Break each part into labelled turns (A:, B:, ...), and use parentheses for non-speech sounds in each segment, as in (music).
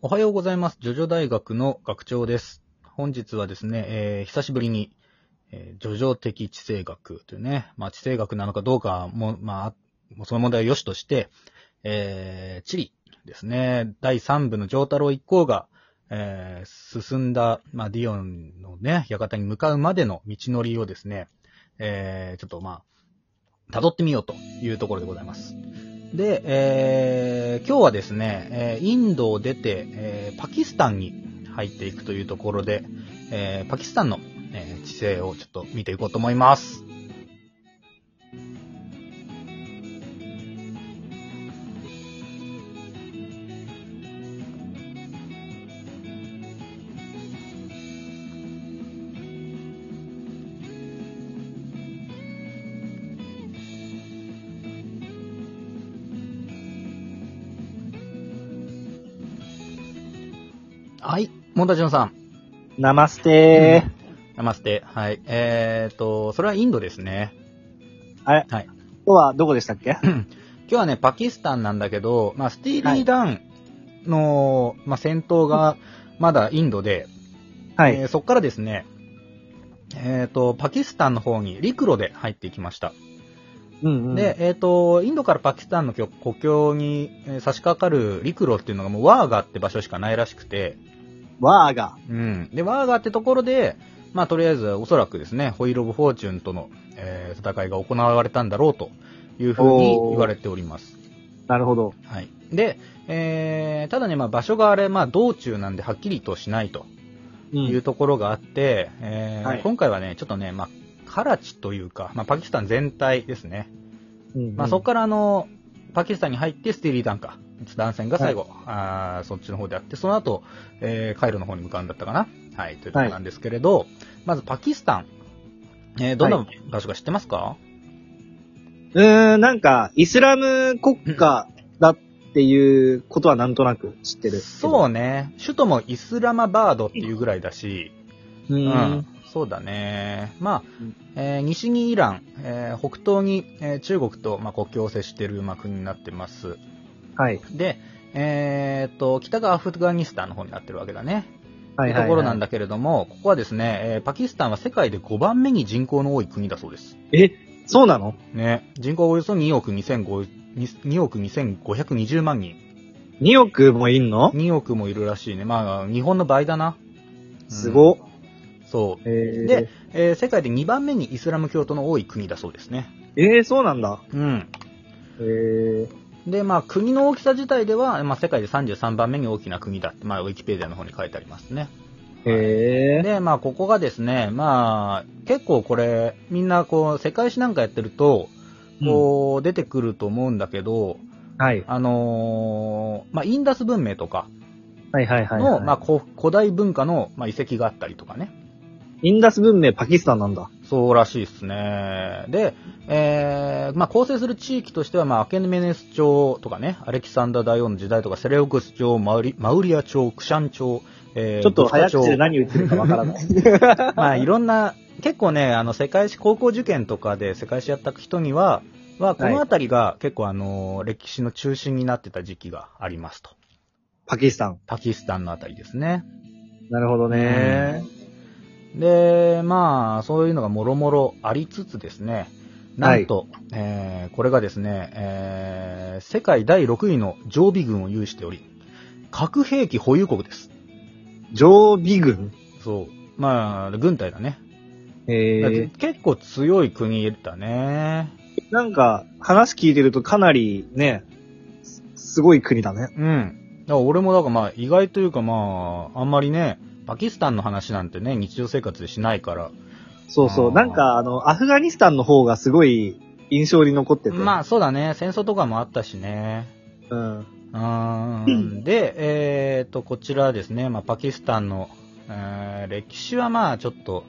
A: おはようございます。ジョジョ大学の学長です。本日はですね、えー久しぶりに、えー、ジョジョ的地政学というね、まあ地政学なのかどうかも、まあ、その問題は良しとして、えー、地理ですね、第3部の上太郎一行が、えー進んだ、まあ、ディオンのね、館に向かうまでの道のりをですね、えーちょっとまあ、辿ってみようというところでございます。で、えー今日はですね、えインドを出て、えパキスタンに入っていくというところで、えパキスタンの、え地勢をちょっと見ていこうと思います。はい、モンタジノさん。
B: ナマステ
A: ナマステ。はい。えーと、それはインドですね。
B: ー。あれ？
A: はい。
B: 今日はどこでしたっけ？
A: 今日はね、パキスタンなんだけど、まあ、スティーリー・ダンの、まあ、戦闘がまだインドで、
B: はい。
A: えーそこからですね、えっ、と、パキスタンの方に陸路で入っていきました。
B: うんうん。
A: で、、えっ、と、インドからパキスタンの国国境にえー差し掛かる陸路っていうのがもうワーガって場所しかないらしくて、
B: ワーガ。
A: うん。で、ワーガってところで、まあ、とりあえずおそらくですね、ホイール・オブ・フォーチュンとの、えー戦いが行われたんだろうというふうに言われております。
B: なるほど。
A: はい。で、えー、ただね、まあ、場所があれ、まあ、道中なんではっきりとしないと
B: う
A: いうところがあって、えー
B: はい
A: 今回はね、ちょっとね、まあ、カラチというか、まあ、パキスタン全体ですね。
B: うん
A: まあ、そこからあの、パキスタンに入ってスティーリーダンか、断線が最後、あーそっちの方であって、その後、えーカイロの方に向かうんだったかな。はい、というところなんですけれど、まずパキスタン、えーどんな場所か知ってますか、
B: うーん、なんか、イスラム国家だっていうことはなんとなく知ってる。
A: そうね。首都もイスラマバードっていうぐらいだし、
B: う。
A: うん
B: ん。
A: そうだね。まあ
B: うん、
A: えー西にイラン、えー北東に、えー中国と、まあ、国境を接している、まあ、国になってます。
B: はい。
A: で、えーっと、北がアフガニスタンの方になってるわけだね。
B: はい。
A: というところなん
B: だ。
A: だけれども、ここはですね、えーパキスタンは世界で5番目に人口の多い国だそうです。
B: え、そうなの？
A: ね。人口およそ2億2500 2億2520万人。
B: ?2 億もいんの
A: ？2億もいるらしいね。まあ、日本の倍だな。うん
B: すごっ。
A: そう。
B: えー、
A: で、えー世界で2番目にイスラム教徒の多い国だそうですね。
B: えー、そうなんだ。
A: うん。
B: えー、
A: で、まあ、国の大きさ自体では、まあ、世界で33番目に大きな国だって、まあ、ウィキペディアの方に書いてありますね。
B: えー、
A: で、まあ、ここがですね、まあ、結構これ、みんな、こう、世界史なんかやってると、こう、出てくると思うんだけど、
B: うんはい。
A: あのーまあ、インダス文明とか
B: はいはいはい、
A: の、
B: はい。
A: まあ、古古代文化の、まあ、遺跡があったりとかね。
B: インダス文明パキスタンなんだ。
A: そうらしいですね。で、えー、まあ、構成する地域としては、まあ、アケメネス朝とかね、アレキサンダー大王の時代とか、セレオクス朝、マウリマウリア朝、クシャン朝、えー、
B: ちょっと早口で何言ってるかわからない。(laughs)
A: まあ、いろんな、結構ね、あの、世界史、高校受験とかで世界史やった人には、は、このあたりが結構あの、歴史の中心になってた時期がありますと。
B: パキスタン。
A: パキスタンのあたりですね。
B: なるほどね。
A: で、まあ、そういうのがもろもろありつつですね、なんと、えーこれがですね、えー世界第6位の常備軍を有しており、核兵器保有国です。
B: 常備軍？
A: そう。まあ、軍隊だね。
B: えー、
A: 結構強い国だね。
B: なんか、話聞いてるとかなりね、すすごい国だね。
A: うん。だから俺もだからまあ意外というかまあ、あんまりね、パキスタンの話なんてね、日常生活でしないから。
B: そうそう。なんか、あの、アフガニスタンの方がすごい印象に残ってて。
A: まあそうだね、戦争とかもあったしね。
B: うん。
A: うーん。で、えっと、こちらですね、まあパキスタンの、えー歴史はまあちょっと、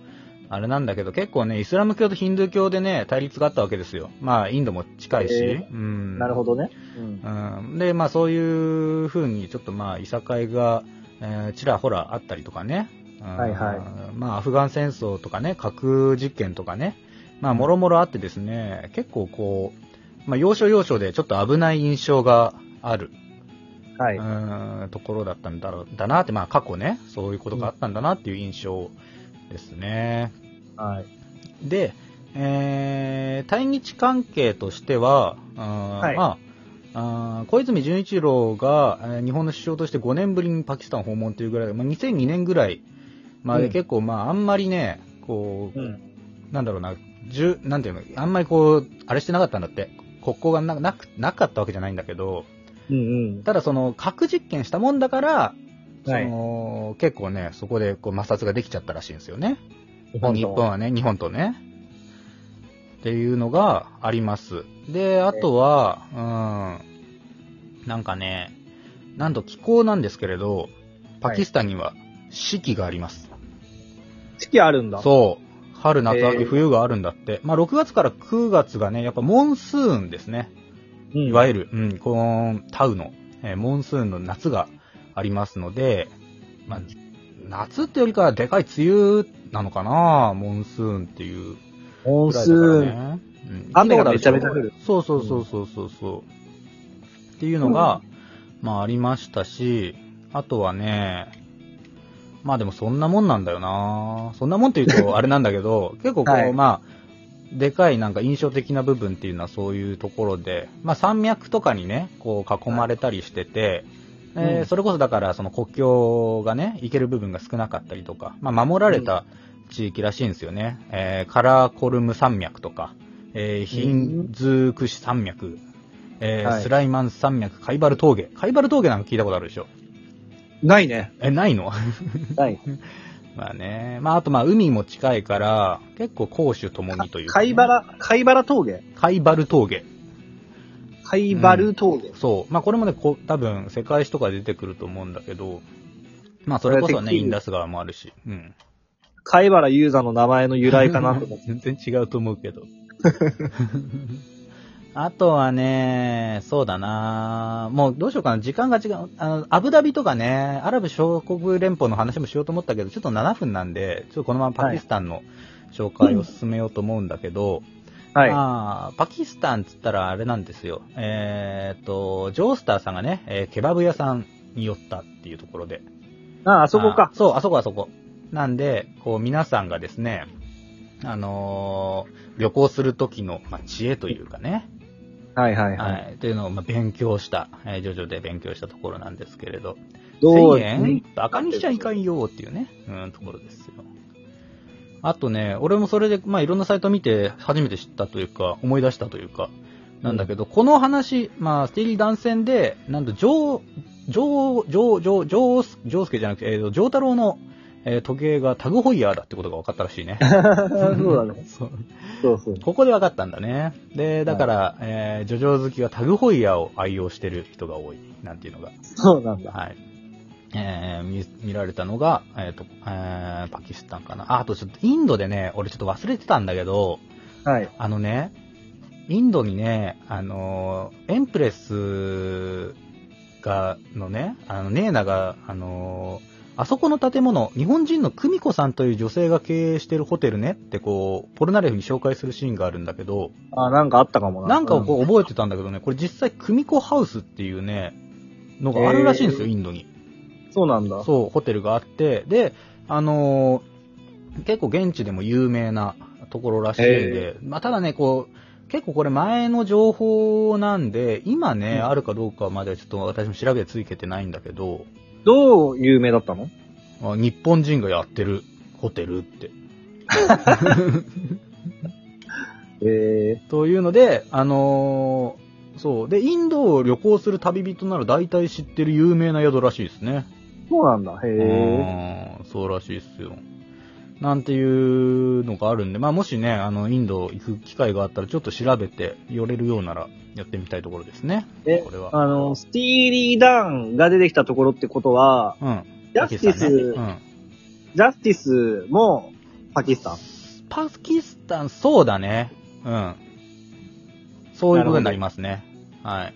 A: あれなんだけど、結構ね、イスラム教とヒンドゥー教でね、対立があったわけですよ。まあインドも近いし。
B: え
A: うん。
B: なるほどね。うん。
A: うん、で、まあそういう風にちょっとまあいさかいが、えーちらほらあったりとかね。うん
B: はいはい
A: まあアフガン戦争とかね、核実験とかね。まあもろもろあってですね、結構こう、まあ要所要所でちょっと危ない印象がある。
B: はい。
A: んところだったんだろう、だなって、まあ過去ね、そういうことがあったんだなっていう印象ですね。
B: はい。
A: で、えー、対日関係としては、うん
B: はい
A: まあ、あー小泉純一郎が、えー日本の首相として5年ぶりにパキスタン訪問というぐらい、まあ、2002年ぐらいまで
B: うん
A: 結構、まあ、あんまりね、こう、
B: うん。
A: なんだろうな、じゅなんていうの、あんまりこう、あれしてなかったんだって。国交がななくなかったわけじゃないんだけど、
B: うんうん。
A: ただその、核実験したもんだから、そ
B: はい
A: の結構ね、そこでこう摩擦ができちゃったらしいんですよね。
B: 日本と
A: 日本はね、日本とね。っていうのがあります。で、あとは、うん、なんかね、なんと気候なんですけれど、パキスタンには四季があります。
B: 四季あるんだ。
A: そう。春、夏、
B: へ
A: 秋、
B: ー
A: 冬があるんだって。まあ、6月から9月がね、やっぱモンスーンですね。
B: うん。
A: いわゆる、うん、このタウの、えーモンスーンの夏がありますので、まあ、夏ってよりかはでかい梅雨なのかなモンスーンっていう
B: モンスーン。
A: ね。うん
B: 雨がめちゃめちゃ降る。
A: そうそうそうそうそうそう。っていうのが、まあありましたし、あとはね、まあでもそんなもんなんだよな。そんなもんって言うと (laughs) あれなんだけど、結構こう、
B: はい。
A: まあ、でかいなんか印象的な部分っていうのはそういうところで、まあ山脈とかにね、こう囲まれたりしてて、えー
B: うん。
A: それこそだからその国境がね、行ける部分が少なかったりとか、まあ守られた地域らしいんですよね。えーカラコルム山脈とか、えーヒンズークシ山脈、えー
B: はい
A: スライマン山脈、カイバル峠。カイバル峠なんか聞いたことあるでしょ？
B: ないね。
A: え、ないの？
B: ない。(laughs)
A: まあね。まああとまあ海も近いから、結構攻守ともにというか、
B: 貝原、貝原峠？
A: カイバル峠。
B: 貝原峠。
A: そう。まあこれもね、こ多分世界史とかで出てくると思うんだけど、まあそれこそね、
B: これはてっきり
A: インダス川もあるし。うん。
B: 貝原雄山の名前の由来かなと思って。(laughs)
A: 全然違うと思うけど。(laughs) あとはね、そうだなもうどうしようかな。時間が違う。あの、アブダビとかね、アラブ諸国連邦の話もしようと思ったけど、ちょっと7分なんで、ちょっとこのままパキスタンの紹介を進めようと思うんだけど、
B: はい。
A: まあ、パキスタンっつったらあれなんですよ。えーっと、ジョースターさんがね、えーケバブ屋さんに寄ったっていうところで。
B: あ、あそこか
A: あ。そう、あそこあそこ。なんで、こう皆さんがですね、あのー旅行する時の、まあ、知恵というかね、
B: はいはい
A: は
B: はい。
A: い、というのを、まあ、勉強した、えー、徐々で勉強したところなんですけれど、
B: どう
A: ？1000円？バカにしちゃいかんよっていうね、うん、ところですよ。あとね、俺もそれで、まあ、いろんなサイト見て初めて知ったというか、思い出したというか、なんだけど、この話、まあ、スティーリー断線で、なんと、ジョー、ジョー、ジョー、ジョー、ジョース、ジョースケじゃなくて、えーと、ジョー太郎の、えー時計がタグホイヤーだってことが分かったらしいね。(laughs)
B: そうだね。(laughs)
A: そう
B: そうそう。
A: ここで分かったんだね。で、だから、えー、ジョジョ好きはタグホイヤーを愛用してる人が多い、なんていうのが、
B: そうなんだ。
A: はい。えー、見、見られたのが、えっ、と、えー、パキスタンかな。あ、あとちょっとインドでね、俺ちょっと忘れてたんだけど、
B: はい。
A: あのね、インドにね、あのー、エンプレスが、のね、あの、ネーナが、あのーあそこの建物、日本人の久美子さんという女性が経営してるホテルね。ってこう、ポルナレフに紹介するシーンがあるんだけど、
B: あ、なんかあったかもな。
A: なんかをこう覚えてたんだけどね、これ実際久美子ハウスっていうね、のがあるらしいんですよ、インドに。
B: うんそうなんだ。
A: そう、ホテルがあって、で、あのー結構現地でも有名なところらしいんで、まあ、ただね、こう、結構これ前の情報なんで、今ね、
B: うん。
A: あるかどうかまではちょっと私も調べてついけてないんだけど、
B: どう有名だったの？
A: あ日本人がやってるホテルって。
B: え
A: というので、あのーそう。で、インドを旅行する旅人なら大体知ってる有名な宿らしいですね。
B: ー、そうなんだ。へえ。
A: うんそうらしいっすよ。なんていうのがあるんで、まあもしね、あの、インド行く機会があったらちょっと調べて寄れるようならやってみたいところですね。
B: え
A: これは。
B: あの、スティーリー・ダンが出てきたところってことは、
A: うん。
B: ジャスティス、
A: ねうん。
B: ジャスティスもパキスタン？
A: パキスタン、そうだね。うん。そういうことになりますね。はい。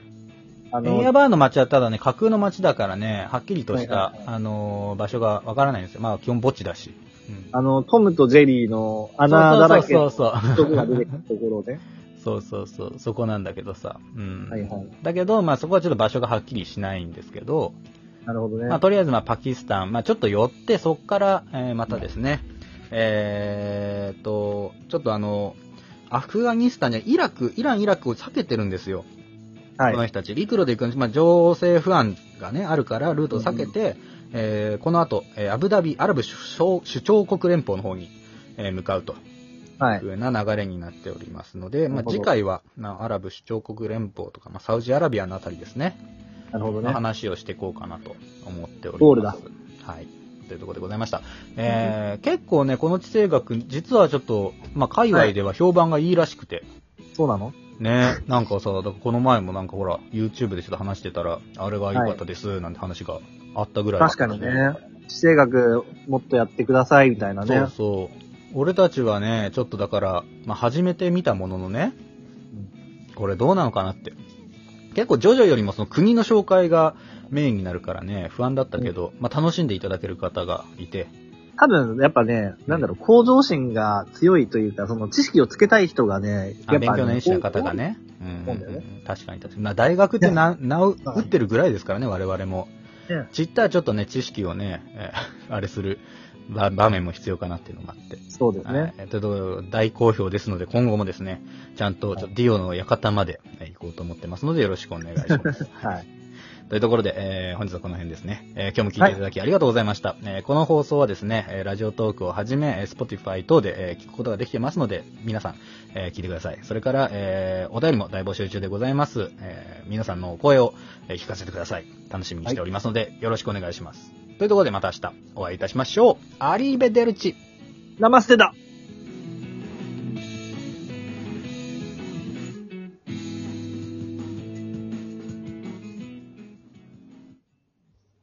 B: あ
A: エンヤ
B: の、
A: バーの街はただね、架空の街だからね、はっきりとした、
B: はいはいはい
A: あのー場所がわからないんですよ。まあ基本墓地だし。うん
B: あの、トムとジェリーの穴だらけの
A: そうそうそうそう。
B: 人が出てきたところね。
A: そうそうそう、そこなんだけどさ。うん。
B: はいはい。
A: だけど、まあそこはちょっと場所がはっきりしないんですけど、
B: なるほどね。
A: まあとりあえずまあパキスタン、まあちょっと寄って、そこから、えーまたですね、えーっと、ちょっとあの、アフガニスタンやイラク、イラン、イラクを避けてるんですよ。
B: はい。
A: この人たち。陸路で行くんです。まあ、情勢不安がね、あるから、ルートを避けて、えーこの後、えーアブダビ、アラブ首長首長国連邦の方に、えー向かうと
B: はい
A: いう。ような流れになっておりますので、まあ、次回は、まあアラブ首長国連邦とか、まあ、サウジアラビアのあたりですね、
B: なるほどね。
A: 話をしていこうかなと思っております。
B: ゴールだ。
A: はい。というところでございました。えー結構ね、この地政学、実はちょっと、まあ、界隈では評判がいいらしくて、
B: そうなの？
A: ねなんかさ、この前もなんかほら、YouTube でちょっと話してたら、あれが良かったです、なんて話があったぐらいだ
B: 確かにね。地政学もっとやってくださいみたいなね。
A: そうそう。俺たちはね、ちょっとだから、まあ、初めて見たもののね、これどうなのかなって。結構、ジョジョよりもその国の紹介がメインになるからね、不安だったけど、まあ、楽しんでいただける方がいて、
B: 多分、やっぱね、なんだろう、向上心が強いというか、その知識をつけたい人がね、やっぱ、
A: 強熱心な方がね。うん
B: そうだよね
A: 確かに確かに。まあ、大学ってな、名を打ってるぐらいですからね、我々も。
B: ね
A: ちったらちょっとね、知識をね、えー (laughs) あれする場場面も必要かなっていうのがあって。
B: そうですね。
A: はい。えっと、大好評ですので、今後もですね、ちゃんと、ディオの館までえー行こうと思ってますので、よろしくお願いします。(laughs)
B: はい。
A: というところで、えー本日はこの辺ですね。えー今日も聞いていただきありがとうございました。えーこの放送はですね、えーラジオトークをはじめ、えー Spotify 等で、えー聞くことができてますので、皆さん、えー聞いてください。それから、えーお便りも大募集中でございます。えー皆さんのお声を、えー聞かせてください。楽しみにしておりますので、よろしくお願いします。というところでまた明日お会いいたしましょう。アリーベデルチ。
B: ナマステだ